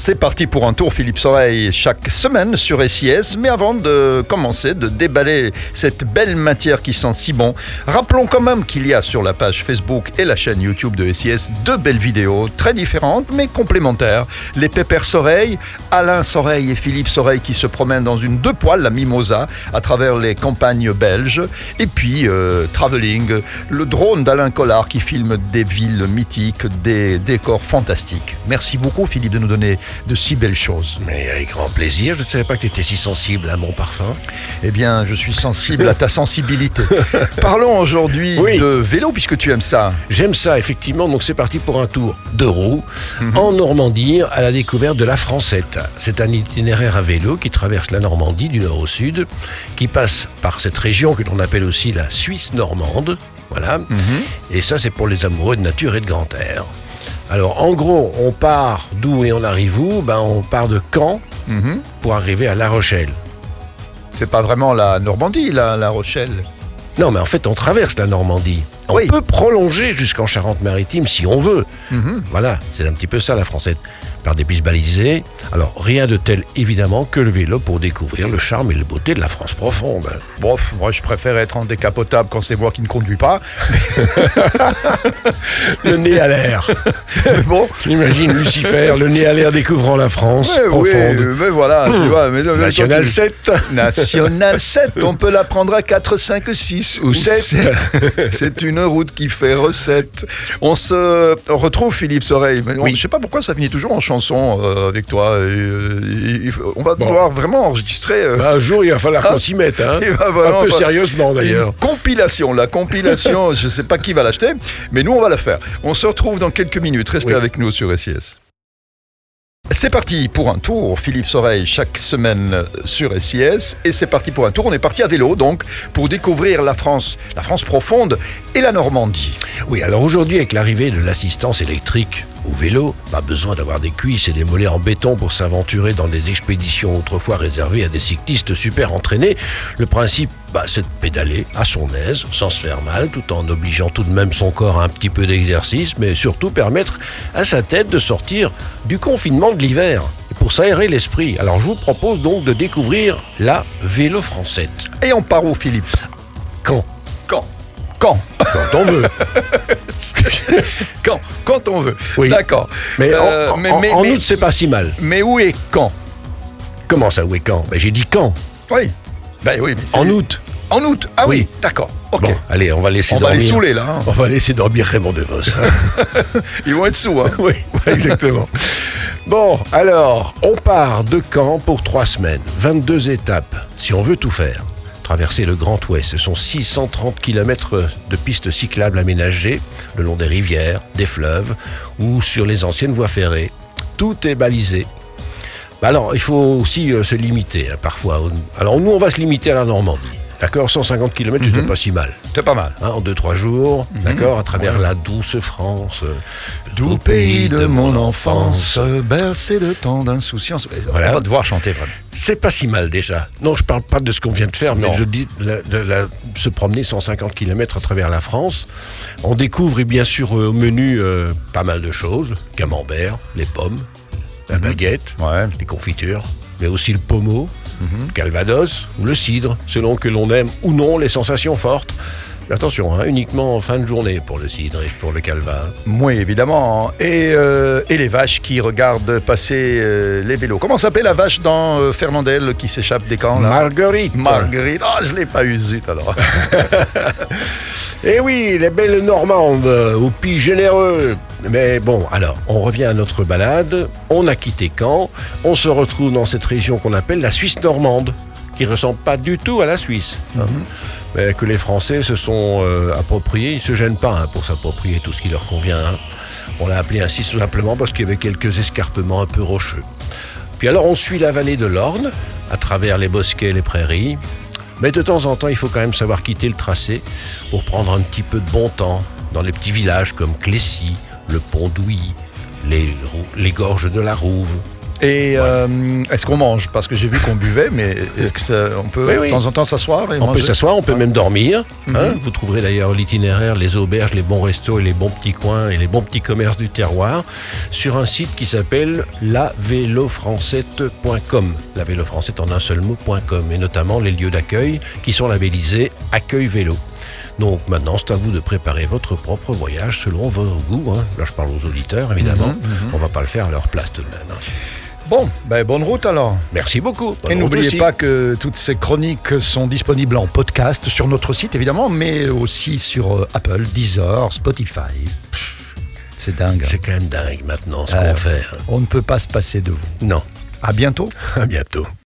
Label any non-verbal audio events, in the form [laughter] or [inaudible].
C'est parti pour un tour Philippe Soreille chaque semaine sur SIS. Mais avant de commencer, de déballer cette belle matière qui sent si bon, rappelons quand même qu'il y a sur la page Facebook et la chaîne YouTube de SIS deux belles vidéos très différentes mais complémentaires. Les Pépères Soreille, Alain Soreille et Philippe Soreille qui se promènent dans une deux poils, la Mimosa, à travers les campagnes belges. Et puis euh, Traveling, le drone d'Alain Collard qui filme des villes mythiques, des décors fantastiques. Merci beaucoup Philippe de nous donner de si belles choses. Mais avec grand plaisir, je ne savais pas que tu étais si sensible à mon parfum. Eh bien, je suis sensible à ta [laughs] sensibilité. Parlons aujourd'hui de vélo, puisque tu aimes ça. J'aime ça, effectivement. Donc c'est parti pour un tour de roue mhm. en Normandie à la découverte de la Francette. C'est un itinéraire à vélo qui traverse la Normandie du nord au sud, qui passe par cette région que l'on appelle aussi la Suisse normande. Voilà. Mhm. Et ça, c'est pour les amoureux de nature et de grand air. Alors en gros, on part d'où et on arrive où? Ben, On part de Caen mhm. pour arriver à La Rochelle. C'est pas vraiment la Normandie, la, la Rochelle? Non, mais en fait, on traverse la Normandie. On peut prolonger jusqu'en Charente-Maritime si on veut. Mhm. Voilà, c'est un petit peu ça la française par des pistes balisées. Alors rien de tel évidemment que le vélo pour découvrir le charme et la beauté de la France profonde. Bon, moi je préfère être en décapotable quand c'est moi qui ne conduis pas. [laughs] le nez à l'air. bon, imagine Lucifer, le nez à l'air découvrant la France profonde. Oui, mais voilà, tu vois. Mais, National 7. National [laughs] 7, on peut la prendre à 4, 5, 6 ou, 7. c'est une route qui fait recette. On se retrouve Philippe Soreille. Oui. Je sais pas pourquoi ça finit toujours en chanson euh, avec toi. Euh, on va devoir vraiment enregistrer. Euh, bah, un jour, il va falloir qu'on s'y mette. Hein. [laughs] un peu sérieusement d'ailleurs. Compilation, la compilation, [laughs] je ne sais pas qui va l'acheter, mais nous, on va la faire. On se retrouve dans quelques minutes. Restez avec nous sur SIS. C'est parti pour un tour, Philippe Soreille, chaque semaine sur SIS. Et c'est parti pour un tour. On est parti à vélo, donc, pour découvrir la France, la France profonde et la Normandie. Oui, alors aujourd'hui, avec l'arrivée de l'assistance électrique au vélo, pas besoin d'avoir des cuisses et des mollets en béton pour s'aventurer dans des expéditions autrefois réservées à des cyclistes super entraînés. Le principe, bah, c'est de pédaler à son aise, sans se faire mal, tout en obligeant tout de même son corps à un petit peu d'exercice, mais surtout permettre à sa tête de sortir du confinement de l'hiver pour s'aérer l'esprit. Alors je vous propose donc de découvrir la vélo française. Et on part où Philippe? Quand Quand Quand Quand on veut. [laughs] quand Quand on veut. Oui. D'accord. Mais, en, euh, août, c'est pas si mal. Mais où est quand Comment ça, où est quand ben, J'ai dit quand. Oui. Ben, oui mais en août. En août Ah oui, d'accord. Bon, allez, on va laisser on dormir. va les saouler là. Hein. On va laisser dormir Raymond DeVos. Hein. [laughs] Ils vont être sous, hein. [laughs] oui, exactement. bon, alors, on part de Caen pour trois semaines, 22 étapes, si on veut tout faire traverser le Grand Ouest. Ce sont 630 km de pistes cyclables aménagées le long des rivières, des fleuves ou sur les anciennes voies ferrées. Tout est balisé. Bah alors, il faut aussi euh, se limiter hein, parfois. Alors nous, on va se limiter à la Normandie. D'accord 150 km, c'était pas si mal. C'est pas mal. Hein, en 2-3 jours, mhm. d'accord À travers la douce France. Doux pays de mon enfance, bercé de tant d'insouciance. Voilà. On va devoir chanter vraiment. C'est pas si mal déjà. Non, je parle pas de ce qu'on vient de faire, mais je dis de, se promener 150 km à travers la France. On découvre, et bien sûr, euh, au menu, euh, pas mal de choses. Camembert, les pommes, la baguette, les confitures, mais aussi le pommeau, Mhm. Calvados ou le cidre, selon que l'on aime ou non les sensations fortes. Attention, hein, uniquement en fin de journée pour le cidre et pour le calva. Oui, évidemment. Et, euh, et les vaches qui regardent passer euh, les vélos. Comment s'appelle la vache dans euh, Fernandel qui s'échappe des camps là? Marguerite. Marguerite. Ah, je l'ai pas eu, zut alors. [laughs] Eh oui, les belles Normandes, au pied généreux. Mais bon, alors, on revient à notre balade. On a quitté Caen. On se retrouve dans cette région qu'on appelle la Suisse normande, qui ressemble pas du tout à la Suisse. Mhm mais que les Français se sont euh, appropriés. Ils ne se gênent pas hein, pour s'approprier tout ce qui leur convient. Hein. On l'a appelé ainsi simplement parce qu'il y avait quelques escarpements un peu rocheux. Puis alors on suit la vallée de l'Orne, à travers les bosquets et les prairies. Mais de temps en temps, il faut quand même savoir quitter le tracé pour prendre un petit peu de bon temps dans les petits villages comme Clécy, le Pont d'Ouilly, les, les gorges de la Rouve, Et euh, est-ce qu'on mange? Parce que j'ai vu qu'on buvait, mais est-ce que ça, on peut Oui, oui. de temps en temps s'asseoir et On manger? peut s'asseoir, on peut même dormir. hein? Mhm. Vous trouverez d'ailleurs l'itinéraire, les auberges, les bons restos et les bons petits coins et les bons petits commerces du terroir sur un site qui s'appelle lavélofrancette.com. La vélofrancette en un seul mot.com et notamment les lieux d'accueil qui sont labellisés Accueil Vélo. Donc maintenant, c'est à vous de préparer votre propre voyage selon vos goûts. hein. Là, je parle aux auditeurs, évidemment. Mhm, On va pas le faire à leur place tout de même. hein. Bon, ben, bonne route alors. Merci beaucoup. Bonne Et n'oubliez pas que toutes ces chroniques sont disponibles en podcast sur notre site évidemment, mais aussi sur euh, Apple, Deezer, Spotify. C'est dingue. C'est quand même dingue maintenant ce Euh, qu'on fait. hein. On ne peut pas se passer de vous. Non. À bientôt. À bientôt.